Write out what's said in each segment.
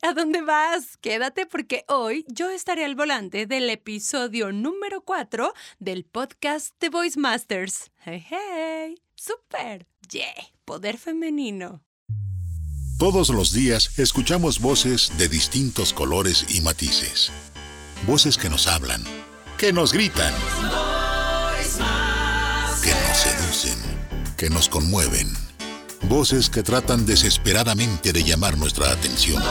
¿A dónde vas? Quédate porque hoy yo estaré al volante del episodio número 4 del podcast The Voice Masters. ¡Hey, hey! ¡Súper! ¡Yeah! Poder femenino. Todos los días escuchamos voces de distintos colores y matices. Voces que nos hablan, que nos gritan, que nos seducen, que nos conmueven Voces que tratan desesperadamente de llamar nuestra atención.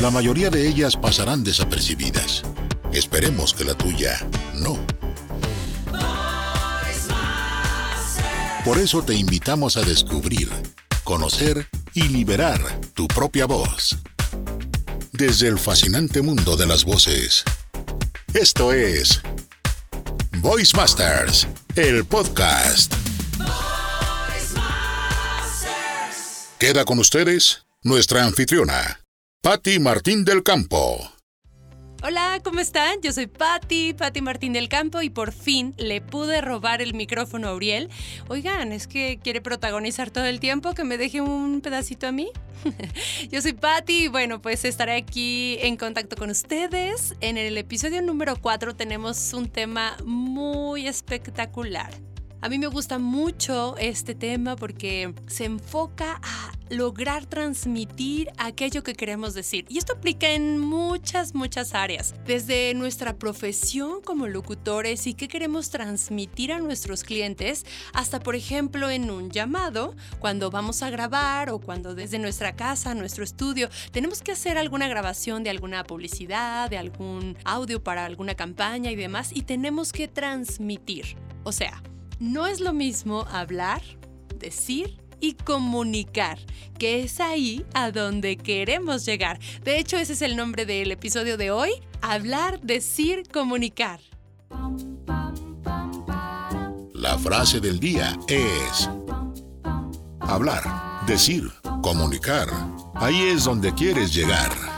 La mayoría de ellas pasarán desapercibidas. Esperemos que la tuya no. Por eso te invitamos a descubrir, conocer y liberar tu propia voz. Desde el fascinante mundo de las voces. Esto es Voice Masters, el podcast. Queda con ustedes nuestra anfitriona, Patti Martín del Campo. Hola, ¿cómo están? Yo soy Patti, Patti Martín del Campo y por fin le pude robar el micrófono a Uriel. Oigan, es que quiere protagonizar todo el tiempo, que me deje un pedacito a mí. Yo soy Patti y bueno, pues estaré aquí en contacto con ustedes. En el episodio número 4 tenemos un tema muy espectacular. A mí me gusta mucho este tema porque se enfoca a lograr transmitir aquello que queremos decir. Y esto aplica en muchas, muchas áreas. Desde nuestra profesión como locutores y qué queremos transmitir a nuestros clientes, hasta por ejemplo en un llamado, cuando vamos a grabar o cuando desde nuestra casa, nuestro estudio, tenemos que hacer alguna grabación de alguna publicidad, de algún audio para alguna campaña y demás, y tenemos que transmitir. O sea, no es lo mismo hablar, decir y comunicar, que es ahí a donde queremos llegar. De hecho, ese es el nombre del episodio de hoy, hablar, decir, comunicar. La frase del día es hablar, decir, comunicar. Ahí es donde quieres llegar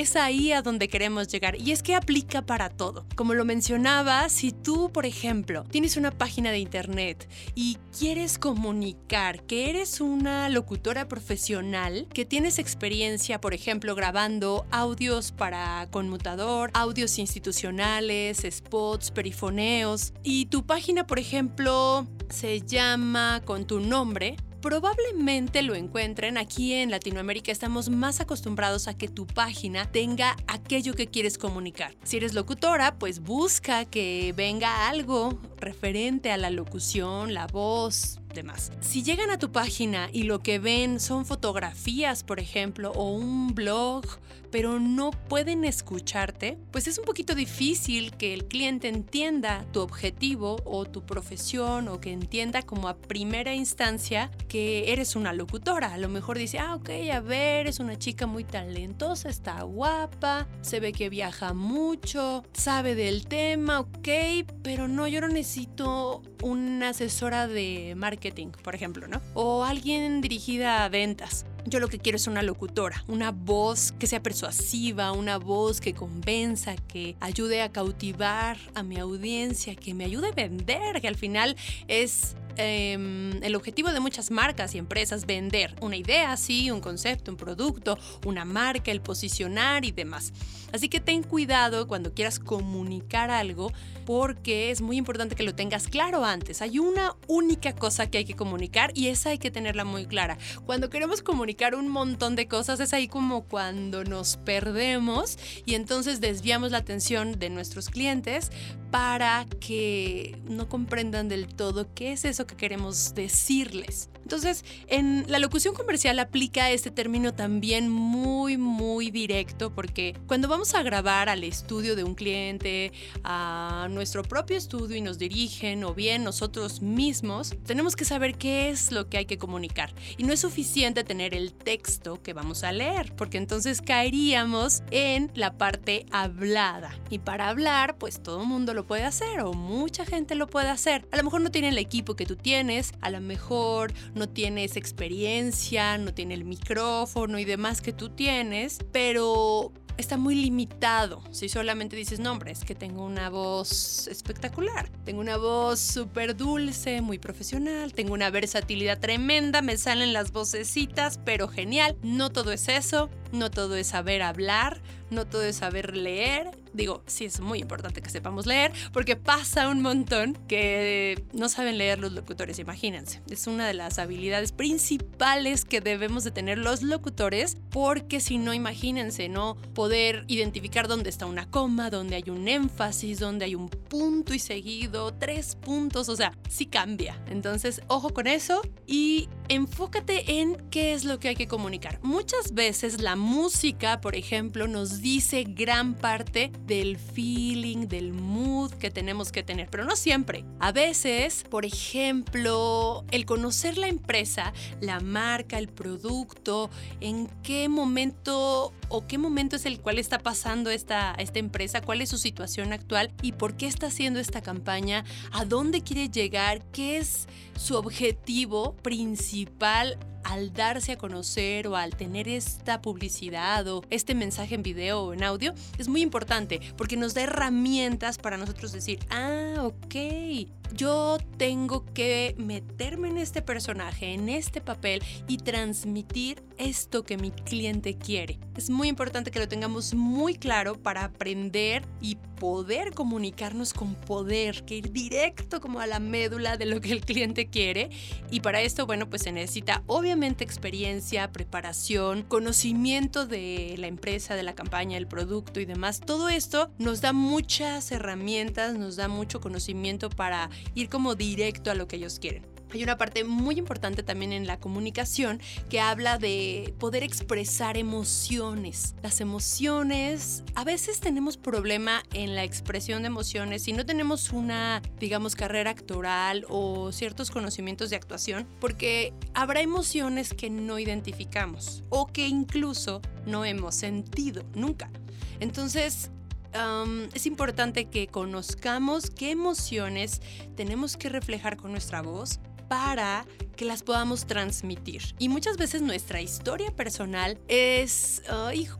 es ahí a donde queremos llegar y es que aplica para todo. Como lo mencionaba, si tú, por ejemplo, tienes una página de internet y quieres comunicar que eres una locutora profesional, que tienes experiencia, por ejemplo, grabando audios para conmutador, audios institucionales, spots, perifoneos, y tu página, por ejemplo, se llama con tu nombre, probablemente lo encuentren aquí en Latinoamérica. Estamos más acostumbrados a que tu página tenga aquello que quieres comunicar. Si eres locutora, pues busca que venga algo referente a la locución, la voz, demás. Si llegan a tu página y lo que ven son fotografías, por ejemplo, o un blog, pero no pueden escucharte, pues es un poquito difícil que el cliente entienda tu objetivo o tu profesión o que entienda como a primera instancia que eres una locutora. A lo mejor dice, ah, ok, a ver, es una chica muy talentosa, está guapa, se ve que viaja mucho, sabe del tema, ok, pero no, yo no necesito una asesora de marketing, por ejemplo, ¿no? O alguien dirigida a ventas. Yo lo que quiero es una locutora, una voz que sea persuasiva, una voz que convenza, que ayude a cautivar a mi audiencia, que me ayude a vender, que al final es Em, el objetivo de muchas marcas y empresas vender una idea, sí, un concepto, un producto, una marca, el posicionar y demás. Así que ten cuidado cuando quieras comunicar algo porque es muy importante que lo tengas claro antes. Hay una única cosa que hay que comunicar y esa hay que tenerla muy clara. Cuando queremos comunicar un montón de cosas es ahí como cuando nos perdemos y entonces desviamos la atención de nuestros clientes para que no comprendan del todo qué es eso que queremos decirles. Entonces, en la locución comercial aplica este término también muy, muy directo, porque cuando vamos a grabar al estudio de un cliente, a nuestro propio estudio y nos dirigen, o bien nosotros mismos, tenemos que saber qué es lo que hay que comunicar. Y no es suficiente tener el texto que vamos a leer, porque entonces caeríamos en la parte hablada. Y para hablar, pues todo mundo lo puede hacer, o mucha gente lo puede hacer. A lo mejor no tiene el equipo que tú tienes, a lo mejor no tiene esa experiencia, no tiene el micrófono y demás que tú tienes, pero está muy limitado si solamente dices nombres, que tengo una voz espectacular, tengo una voz súper dulce, muy profesional, tengo una versatilidad tremenda, me salen las vocecitas, pero genial. No todo es eso, no todo es saber hablar, no todo es saber leer. Digo, sí es muy importante que sepamos leer, porque pasa un montón que no saben leer los locutores, imagínense. Es una de las habilidades principales que debemos de tener los locutores, porque si no, imagínense, no poder identificar dónde está una coma, dónde hay un énfasis, dónde hay un punto y seguido, tres puntos, o sea, sí cambia. Entonces, ojo con eso y enfócate en qué es lo que hay que comunicar. Muchas veces la música, por ejemplo, nos dice gran parte del feeling, del mood que tenemos que tener, pero no siempre. A veces, por ejemplo, el conocer la empresa, la marca, el producto, en qué momento o qué momento es el cual está pasando esta, esta empresa, cuál es su situación actual y por qué está haciendo esta campaña, a dónde quiere llegar, qué es su objetivo principal al darse a conocer o al tener esta publicidad o este mensaje en video o en audio es muy importante porque nos da herramientas para nosotros decir, ah, ok, yo tengo que meterme en este personaje, en este papel y transmitir esto que mi cliente quiere. Es muy importante que lo tengamos muy claro para aprender y poder comunicarnos con poder, que ir directo como a la médula de lo que el cliente quiere. Y para esto, bueno, pues se necesita obviamente experiencia, preparación, conocimiento de la empresa, de la campaña, del producto y demás. Todo esto nos da muchas herramientas, nos da mucho conocimiento para ir como directo a lo que ellos quieren. Hay una parte muy importante también en la comunicación que habla de poder expresar emociones. Las emociones, a veces tenemos problema en la expresión de emociones si no tenemos una, digamos, carrera actoral o ciertos conocimientos de actuación, porque habrá emociones que no identificamos o que incluso no hemos sentido nunca. Entonces, es importante que conozcamos qué emociones tenemos que reflejar con nuestra voz para que las podamos transmitir. Y muchas veces nuestra historia personal es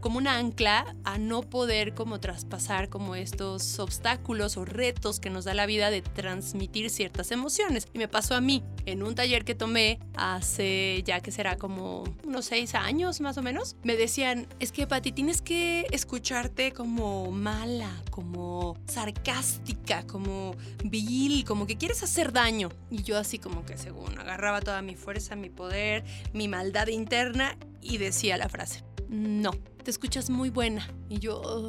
como una ancla a no poder como traspasar como estos obstáculos o retos que nos da la vida de transmitir ciertas emociones. Y me pasó a mí en un taller que tomé hace ya que será como unos seis años más o menos. Me decían, es que Pati, tienes que escucharte como mala, como sarcástica, como vil, como que quieres hacer daño. Y yo así como que según agarraba toda mi fuerza, mi poder, mi maldad interna y decía la frase, no, te escuchas muy buena. Y yo,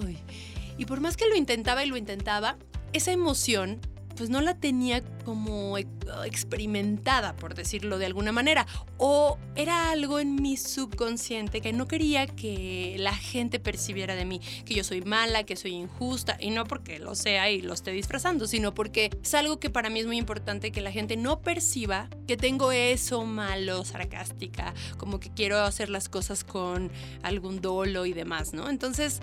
y por más que lo intentaba y lo intentaba, esa emoción pues no la tenía como experimentada, por decirlo de alguna manera, o era algo en mi subconsciente que no quería que la gente percibiera de mí, que yo soy mala, que soy injusta, y no porque lo sea y lo esté disfrazando, sino porque es algo que para mí es muy importante que la gente no perciba que tengo eso malo, sarcástica, como que quiero hacer las cosas con algún dolo y demás, ¿no? Entonces,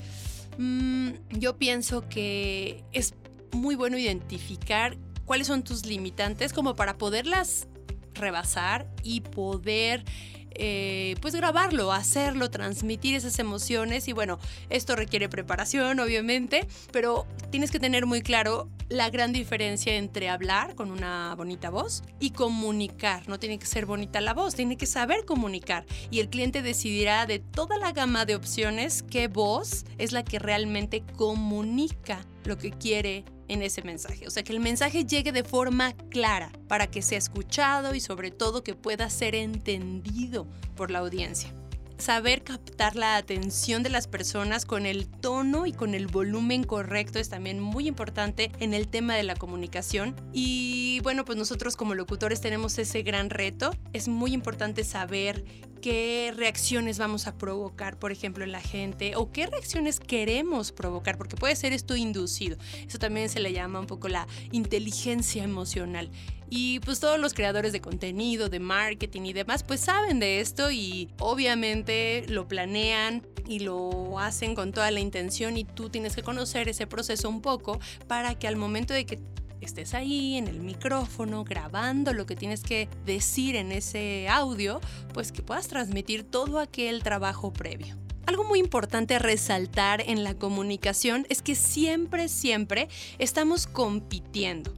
mm, yo pienso que es muy bueno identificar cuáles son tus limitantes como para poderlas rebasar y poder eh, pues grabarlo, hacerlo, transmitir esas emociones. Y bueno, esto requiere preparación obviamente, pero tienes que tener muy claro la gran diferencia entre hablar con una bonita voz y comunicar. No tiene que ser bonita la voz, tiene que saber comunicar. Y el cliente decidirá de toda la gama de opciones qué voz es la que realmente comunica lo que quiere en ese mensaje. O sea, que el mensaje llegue de forma clara para que sea escuchado y sobre todo que pueda ser entendido por la audiencia saber captar la atención de las personas con el tono y con el volumen correcto es también muy importante en el tema de la comunicación. Y bueno, pues nosotros como locutores tenemos ese gran reto. Es muy importante saber qué reacciones vamos a provocar, por ejemplo, en la gente, o qué reacciones queremos provocar, porque puede ser esto inducido. Eso también se le llama un poco la inteligencia emocional. Y pues todos los creadores de contenido, de marketing y demás, pues saben de esto y obviamente lo planean y lo hacen con toda la intención y tú tienes que conocer ese proceso un poco para que al momento de que estés ahí en el micrófono grabando lo que tienes que decir en ese audio, pues que puedas transmitir todo aquel trabajo previo. Algo muy importante resaltar en la comunicación es que siempre, siempre estamos compitiendo.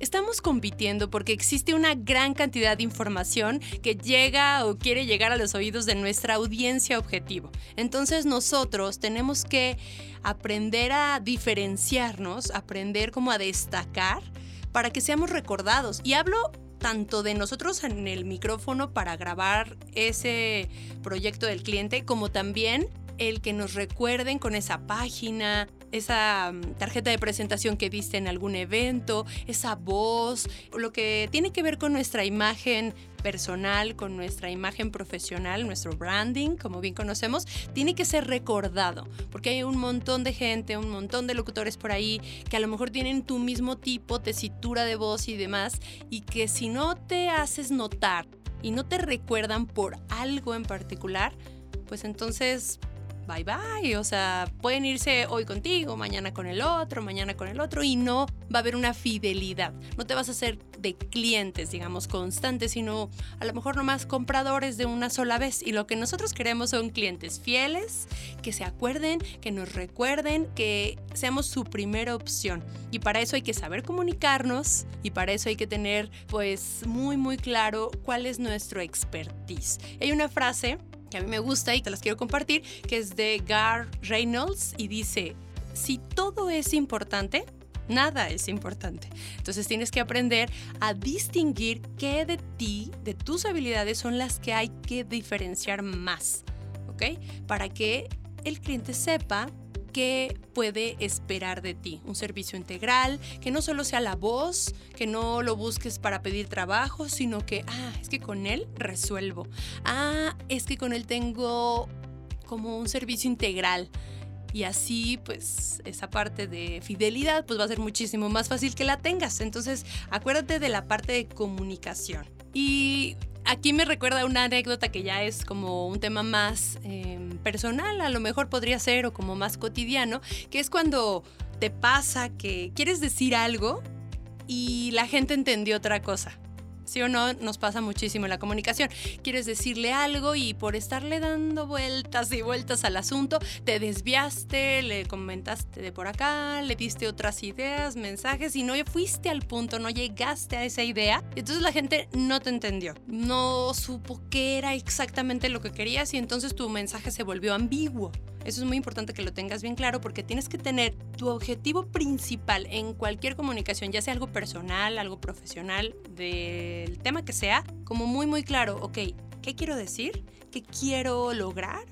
Estamos compitiendo porque existe una gran cantidad de información que llega o quiere llegar a los oídos de nuestra audiencia objetivo. Entonces nosotros tenemos que aprender a diferenciarnos, aprender como a destacar para que seamos recordados. Y hablo tanto de nosotros en el micrófono para grabar ese proyecto del cliente, como también el que nos recuerden con esa página, esa mm, tarjeta de presentación que diste en algún evento, esa voz, lo que tiene que ver con nuestra imagen personal, con nuestra imagen profesional, nuestro branding, como bien conocemos, tiene que ser recordado, porque hay un montón de gente, un montón de locutores por ahí que a lo mejor tienen tu mismo tipo, tesitura de voz y demás, y que si no te haces notar y no te recuerdan por algo en particular, pues entonces bye bye. O sea, pueden irse hoy contigo, mañana con el otro, mañana con el otro y no va a haber una fidelidad. No te vas a hacer de clientes, digamos, constantes, sino a lo mejor nomás compradores de una sola vez. Y lo que nosotros queremos son clientes fieles, que se acuerden, que nos recuerden, que seamos su primera opción. Y para eso hay que saber comunicarnos y para eso hay que tener pues muy muy claro cuál es nuestro expertise. Hay una frase que a mí me gusta y te las quiero compartir, que es de Gar Reynolds y dice, si todo es importante, nada es importante. Entonces tienes que aprender a distinguir qué de ti, de tus habilidades, son las que hay que diferenciar más, ¿ok? Para que el cliente sepa qué puede esperar de ti. Un servicio integral, que no solo sea la voz, que no lo busques para pedir trabajo, sino que, ah, es que con él resuelvo. Ah, es que con él tengo como un servicio integral. Y así, pues, esa parte de fidelidad, pues va a ser muchísimo más fácil que la tengas. Entonces, acuérdate de la parte de comunicación. Y aquí me recuerda una anécdota que ya es como un tema más em, personal, a lo mejor podría ser, o como más cotidiano, que es cuando te pasa que quieres decir algo y la gente entendió otra cosa. ¿Sí o no? Nos pasa muchísimo en la comunicación. Quieres decirle algo y por estarle dando vueltas y vueltas al asunto, te desviaste, le comentaste de por acá, le diste otras ideas, mensajes y no fuiste al punto, no llegaste a esa idea. Entonces la gente no te entendió, no supo qué era exactamente lo que querías y entonces tu mensaje se volvió ambiguo. Eso es muy importante que lo tengas bien claro porque tienes que tener tu objetivo principal en cualquier comunicación, ya sea algo personal, algo profesional, del tema que sea, como muy muy claro, ok, ¿qué quiero decir? ¿Qué quiero lograr?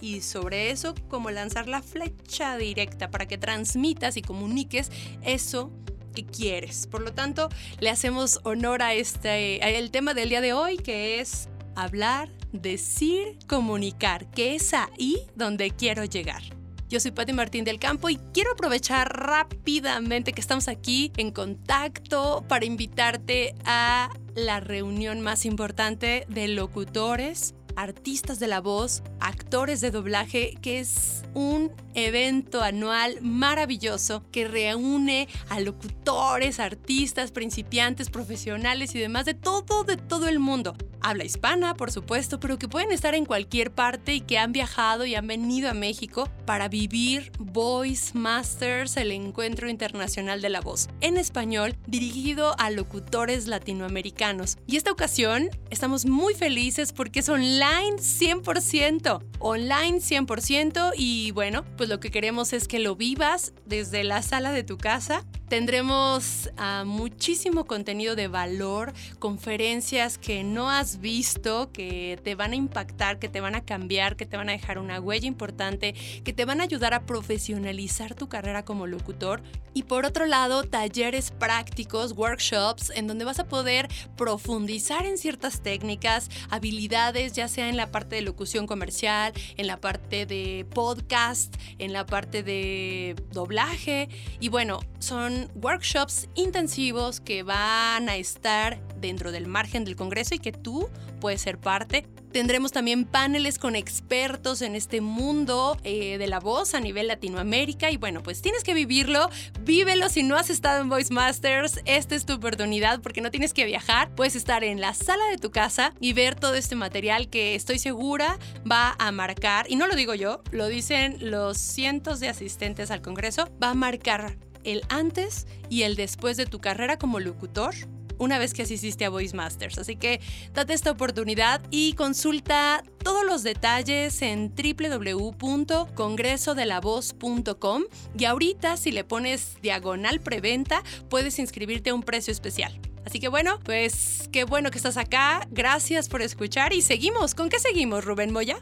y sobre eso como lanzar la flecha directa para que transmitas y comuniques eso que quieres. Por lo tanto, le hacemos honor a este el tema del día de hoy que es hablar decir, comunicar, que es ahí donde quiero llegar. Yo soy Patti Martín del Campo y quiero aprovechar rápidamente que estamos aquí en contacto para invitarte a la reunión más importante de locutores, artistas de la voz, actores de doblaje, que es un evento anual maravilloso que reúne a locutores, artistas, principiantes, profesionales y demás de todo, de todo el mundo habla hispana, por supuesto, pero que pueden estar en cualquier parte y que han viajado y han venido a México para vivir Voice Masters, el encuentro internacional de la voz, en español, dirigido a locutores latinoamericanos. Y esta ocasión estamos muy felices porque es online 100%, online 100% y bueno, pues lo que queremos es que lo vivas desde la sala de tu casa Tendremos ah, muchísimo contenido de valor, conferencias que no has visto, que te van a impactar, que te van a cambiar, que te van a dejar una huella importante, que te van a ayudar a profesionalizar tu carrera como locutor. Y por otro lado, talleres prácticos, workshops, en donde vas a poder profundizar en ciertas técnicas, habilidades, ya sea en la parte de locución comercial, en la parte de podcast, en la parte de doblaje. Y bueno, son workshops intensivos que van a estar dentro del margen del Congreso y que tú puedes ser parte Tendremos también paneles con expertos en este mundo eh, de la voz a nivel Latinoamérica. Y bueno, pues tienes que vivirlo, vívelo si no has estado en Voice Masters. Esta es tu oportunidad porque no tienes que viajar. Puedes estar en la sala de tu casa y ver todo este material que estoy segura va a marcar, y no lo digo yo, lo dicen los cientos de asistentes al Congreso, va a marcar el antes y el después de tu carrera como locutor una vez que asististe a Voice Masters. Así que date esta oportunidad y consulta todos los detalles en www.congresodelavoz.com y ahorita si le pones diagonal preventa puedes inscribirte a un precio especial. Así que bueno, pues qué bueno que estás acá. Gracias por escuchar y seguimos. ¿Con qué seguimos, Rubén Moya?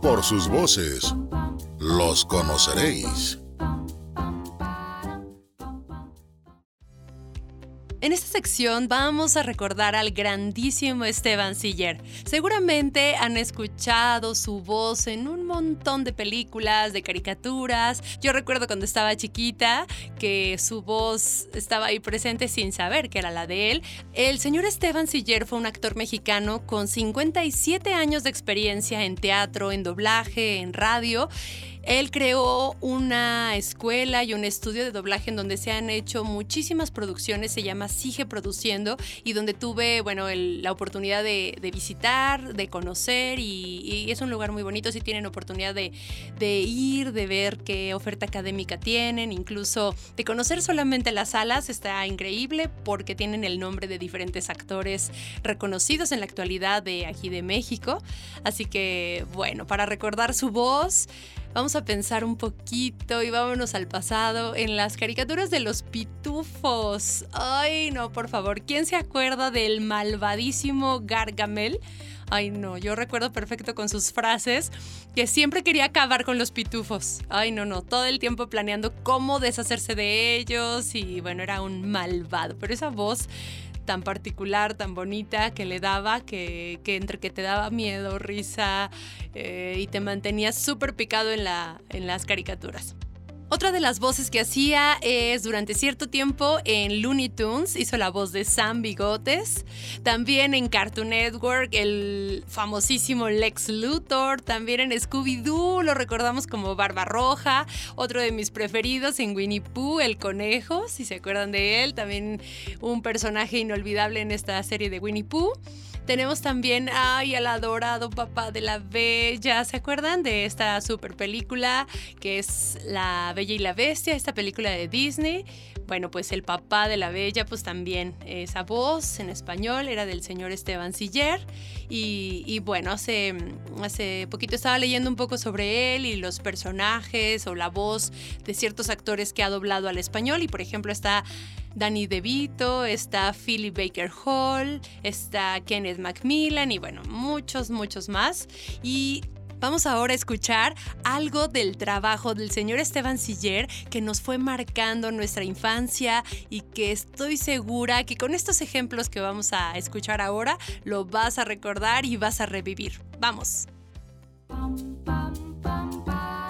Por sus voces, los conoceréis. En esta sección vamos a recordar al grandísimo Esteban Siller. Seguramente han escuchado su voz en un montón de películas, de caricaturas. Yo recuerdo cuando estaba chiquita que su voz estaba ahí presente sin saber que era la de él. El señor Esteban Siller fue un actor mexicano con 57 años de experiencia en teatro, en doblaje, en radio. Él creó una escuela y un estudio de doblaje en donde se han hecho muchísimas producciones, se llama Sige Produciendo, y donde tuve, bueno, la oportunidad de, visitar, de conocer, y, es un lugar muy bonito, si tienen oportunidad de, de ir, de ver qué oferta académica tienen, incluso de conocer solamente las salas, está increíble porque tienen el nombre de diferentes actores reconocidos en la actualidad de aquí de México. Así que, bueno, para recordar su voz, Vamos a pensar un poquito y vámonos al pasado en las caricaturas de los pitufos. Ay, no, por favor, ¿quién se acuerda del malvadísimo Gargamel? Ay, no, yo recuerdo perfecto con sus frases que siempre quería acabar con los pitufos. Ay, no, no, todo el tiempo planeando cómo deshacerse de ellos y bueno, era un malvado. Pero esa voz tan particular, tan bonita que le daba, que, entre que te daba miedo, risa eh, y te mantenía súper picado en, la, en las caricaturas. Otra de las voces que hacía es durante cierto tiempo en Looney Tunes, hizo la voz de Sam Bigotes. También en Cartoon Network, el famosísimo Lex Luthor. También en Scooby-Doo, lo recordamos como Barba Roja. Otro de mis preferidos en Winnie Pooh, el conejo, si se acuerdan de él. También un personaje inolvidable en esta serie de Winnie Pooh. Tenemos también ay, al adorado papá de la Bella. ¿Se acuerdan de esta super película que es La Bella y la Bestia, esta película de Disney? Bueno, pues el papá de la Bella, pues también esa voz en español era del señor Esteban Siller. Y, bueno, hace, hace poquito estaba leyendo un poco sobre él y los personajes o la voz de ciertos actores que ha doblado al español. Y por ejemplo está Danny DeVito, está Philip Baker Hall, está Kenneth Macmillan y bueno, muchos, muchos más. Y Vamos ahora a escuchar algo del trabajo del señor Esteban Siller que nos fue marcando nuestra infancia y que estoy segura que con estos ejemplos que vamos a escuchar ahora lo vas a recordar y vas a revivir. Vamos.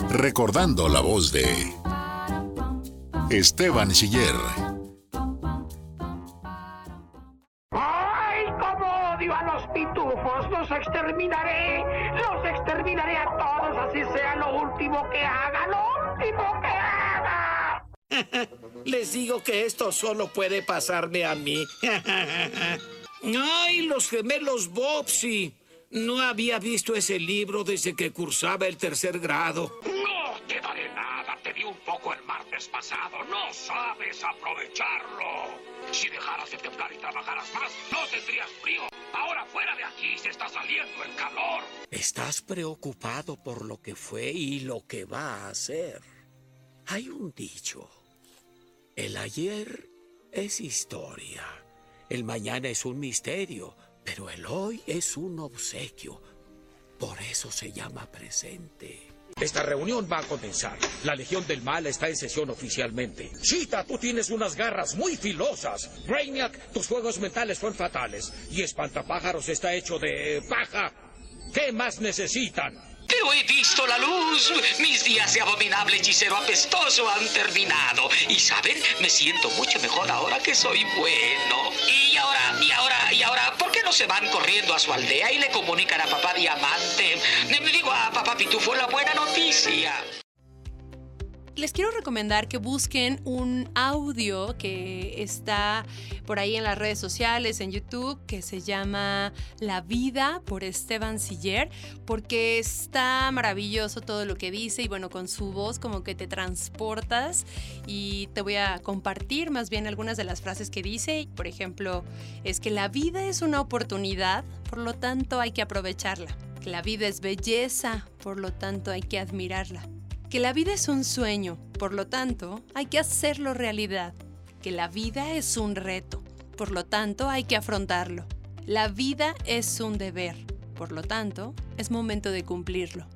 Recordando la voz de Esteban Siller Les digo que esto solo puede pasarme a mí. ¡Ay, los gemelos Bobsy! No había visto ese libro desde que cursaba el tercer grado. No te daré nada. Te di un poco el martes pasado. No sabes aprovecharlo. Si dejaras de temblar y trabajaras más, no tendrías frío. Ahora fuera de aquí se está saliendo el calor. Estás preocupado por lo que fue y lo que va a hacer. Hay un dicho. El ayer es historia. El mañana es un misterio, pero el hoy es un obsequio. Por eso se llama presente. Esta reunión va a comenzar. La Legión del Mal está en sesión oficialmente. Chita, tú tienes unas garras muy filosas. Brainiac, tus juegos mentales son fatales. Y Espantapájaros está hecho de paja. ¿Qué más necesitan? Pero he visto la luz. Mis días de abominable hechicero apestoso han terminado. Y saben, me siento mucho mejor ahora que soy bueno. Y ahora, y ahora, y ahora, ¿por qué no se van corriendo a su aldea y le comunican a papá Diamante, digo a papá Pitufo la buena noticia les quiero recomendar que busquen un audio que está por ahí en las redes sociales, en YouTube, que se llama La vida por Esteban Siller, porque está maravilloso todo lo que dice y bueno, con su voz como que te transportas y te voy a compartir más bien algunas de las frases que dice. Por ejemplo, es que la vida es una oportunidad, por lo tanto hay que aprovecharla. Que la vida es belleza, por lo tanto hay que admirarla que la vida es un sueño, por lo tanto, hay que hacerlo realidad, que la vida es un reto, por lo tanto, hay que afrontarlo. La vida es un deber, por lo tanto, es momento de cumplirlo.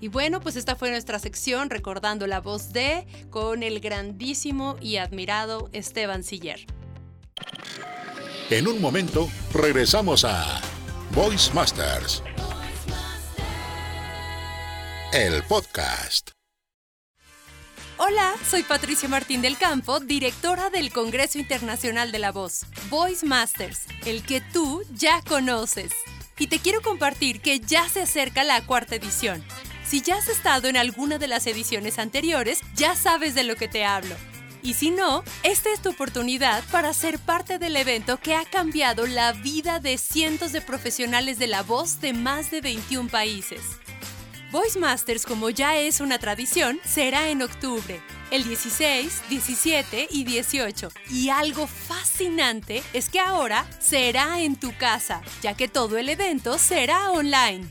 Y bueno, pues esta fue nuestra sección recordando la voz de con el grandísimo y admirado Esteban Siller. En un momento regresamos a Voice Masters, el podcast. Hola, soy Patricia Martín del Campo, directora del Congreso Internacional de la Voz, Voice Masters, el que tú ya conoces. Y te quiero compartir que ya se acerca la cuarta edición. Si ya has estado en alguna de las ediciones anteriores, ya sabes de lo que te hablo. Y si no, esta es tu oportunidad para ser parte del evento que ha cambiado la vida de cientos de profesionales de la voz de más de 21 países. Voice Masters, como ya es una tradición, será en octubre, el 16, 17 y 18. Y algo fascinante es que ahora será en tu casa, ya que todo el evento será online.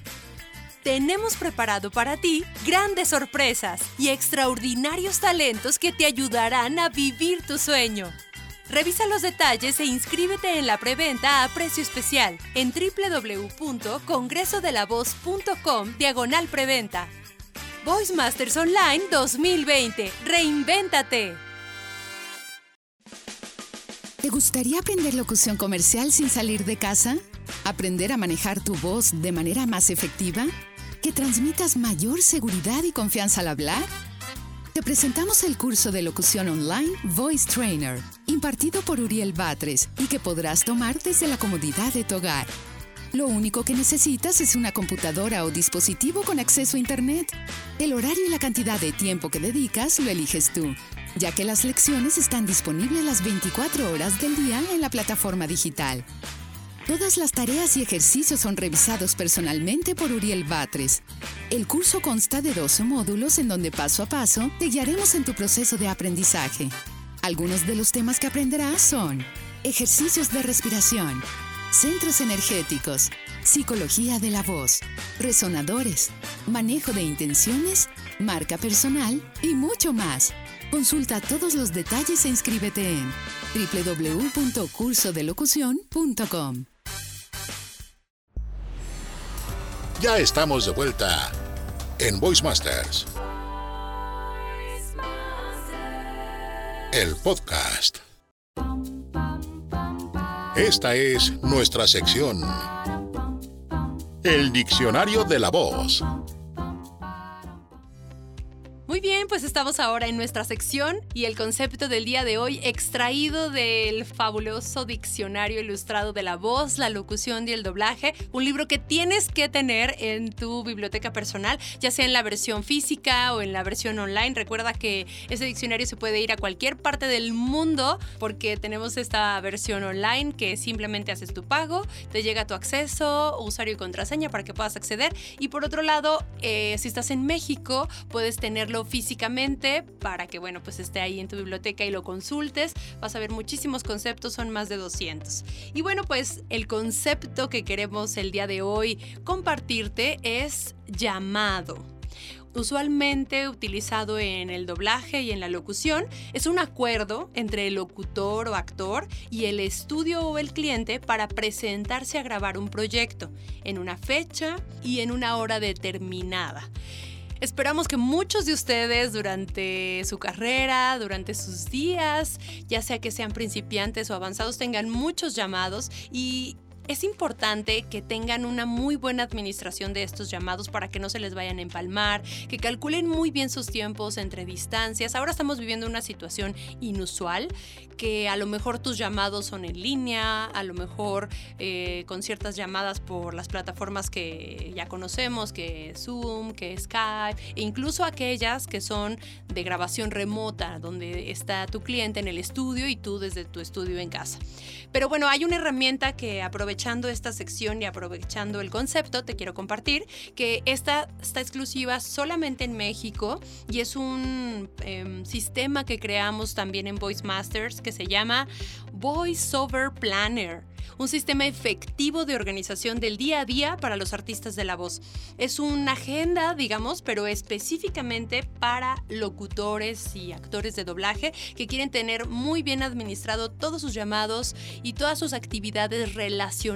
Tenemos preparado para ti grandes sorpresas y extraordinarios talentos que te ayudarán a vivir tu sueño. Revisa los detalles e inscríbete en la preventa a precio especial en www.congresodelavoz.com diagonal preventa. Voice Masters Online 2020. Reinvéntate. ¿Te gustaría aprender locución comercial sin salir de casa? ¿Aprender a manejar tu voz de manera más efectiva? ¿Que transmitas mayor seguridad y confianza al hablar? Te presentamos el curso de locución online Voice Trainer, impartido por Uriel Batres y que podrás tomar desde la comodidad de tu hogar. Lo único que necesitas es una computadora o dispositivo con acceso a Internet. El horario y la cantidad de tiempo que dedicas lo eliges tú, ya que las lecciones están disponibles las 24 horas del día en la plataforma digital. Todas las tareas y ejercicios son revisados personalmente por Uriel Batres. El curso consta de 12 módulos en donde paso a paso te guiaremos en tu proceso de aprendizaje. Algunos de los temas que aprenderás son ejercicios de respiración, centros energéticos, psicología de la voz, resonadores, manejo de intenciones, marca personal y mucho más. Consulta todos los detalles e inscríbete en www.cursodelocución.com. Ya estamos de vuelta en Voice Masters. El podcast. Esta es nuestra sección. El diccionario de la voz. Muy bien, pues estamos ahora en nuestra sección y el concepto del día de hoy extraído del fabuloso diccionario ilustrado de la voz, la locución y el doblaje, un libro que tienes que tener en tu biblioteca personal, ya sea en la versión física o en la versión online. Recuerda que ese diccionario se puede ir a cualquier parte del mundo porque tenemos esta versión online que simplemente haces tu pago, te llega tu acceso, usuario y contraseña para que puedas acceder y por otro lado, eh, si estás en México, puedes tenerlo físicamente para que, bueno, pues esté ahí en tu biblioteca y lo consultes. Vas a ver muchísimos conceptos, son más de 200. Y bueno, pues el concepto que queremos el día de hoy compartirte es llamado usualmente utilizado en el doblaje y en la locución, es un acuerdo entre el locutor o actor y el estudio o el cliente para presentarse a grabar un proyecto en una fecha y en una hora determinada. Esperamos que muchos de ustedes durante su carrera, durante sus días, ya sea que sean principiantes o avanzados, tengan muchos llamados y es importante que tengan una muy buena administración de estos llamados para que no se les vayan a empalmar, que calculen muy bien sus tiempos entre distancias. Ahora estamos viviendo una situación inusual, que a lo mejor tus llamados son en línea, a lo mejor eh, con ciertas llamadas por las plataformas que ya conocemos, que Zoom, que Skype, e incluso aquellas que son de grabación remota, donde está tu cliente en el estudio y tú desde tu estudio en casa. Pero bueno, hay una herramienta que aprovechando esta sección y aprovechando el concepto, te quiero compartir, que esta está exclusiva solamente en México y es un em, sistema que creamos también en Voice Masters que se llama VoiceOver Planner un sistema efectivo de organización del día a día para los artistas de la voz. Es una agenda, digamos, pero específicamente para locutores y actores de doblaje que quieren tener muy bien administrado todos sus llamados y todas sus actividades relacionadas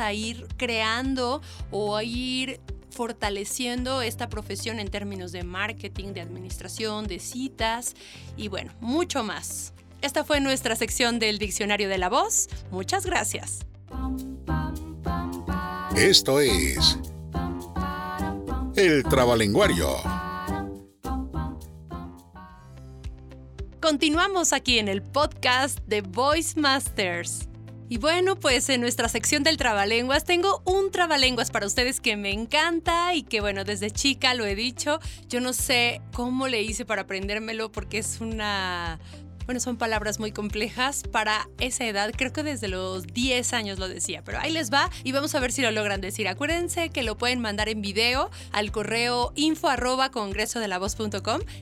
a ir creando o a ir fortaleciendo esta profesión en términos de marketing, de administración, de citas y bueno, mucho más. Esta fue nuestra sección del Diccionario de la Voz. Muchas gracias. Esto es El Trabalenguario. Continuamos aquí en el podcast de Voice Masters. Y bueno, pues en nuestra sección del trabalenguas tengo un trabalenguas para ustedes que me encanta y que bueno, desde chica lo he dicho, yo no sé cómo le hice para aprendérmelo porque es una bueno, son palabras muy complejas para esa edad. Creo que desde los 10 años lo decía, pero ahí les va y vamos a ver si lo logran decir. Acuérdense que lo pueden mandar en video al correo info arroba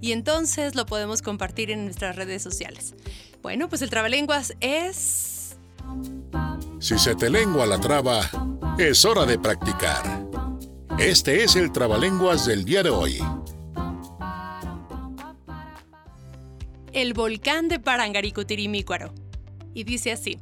y entonces lo podemos compartir en nuestras redes sociales. Bueno, pues el trabalenguas es... Si se te lengua la traba, es hora de practicar. Este es el trabalenguas del día de hoy. el volcán de Parangaricutirimícuaro. Y dice así.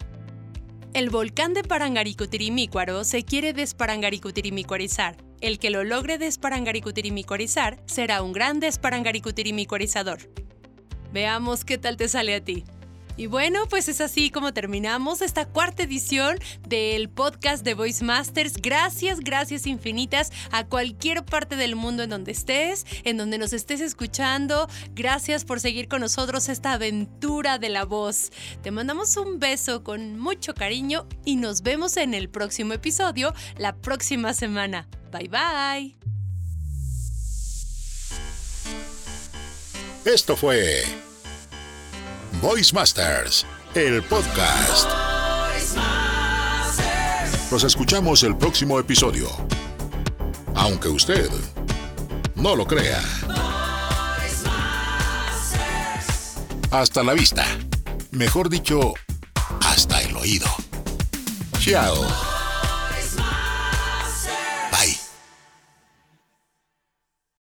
El volcán de Parangaricutirimícuaro se quiere desparangaricutirimícuarizar. El que lo logre desparangaricutirimícuarizar será un gran desparangaricutirimícuarizador. Veamos qué tal te sale a ti. Y bueno, pues es así como terminamos esta cuarta edición del podcast de Voice Masters. Gracias, gracias infinitas a cualquier parte del mundo en donde estés, en donde nos estés escuchando. Gracias por seguir con nosotros esta aventura de la voz. Te mandamos un beso con mucho cariño y nos vemos en el próximo episodio la próxima semana. Bye bye. Esto fue Voice Masters, el podcast. Nos escuchamos el próximo episodio. Aunque usted no lo crea. Hasta la vista. Mejor dicho, hasta el oído. Chao.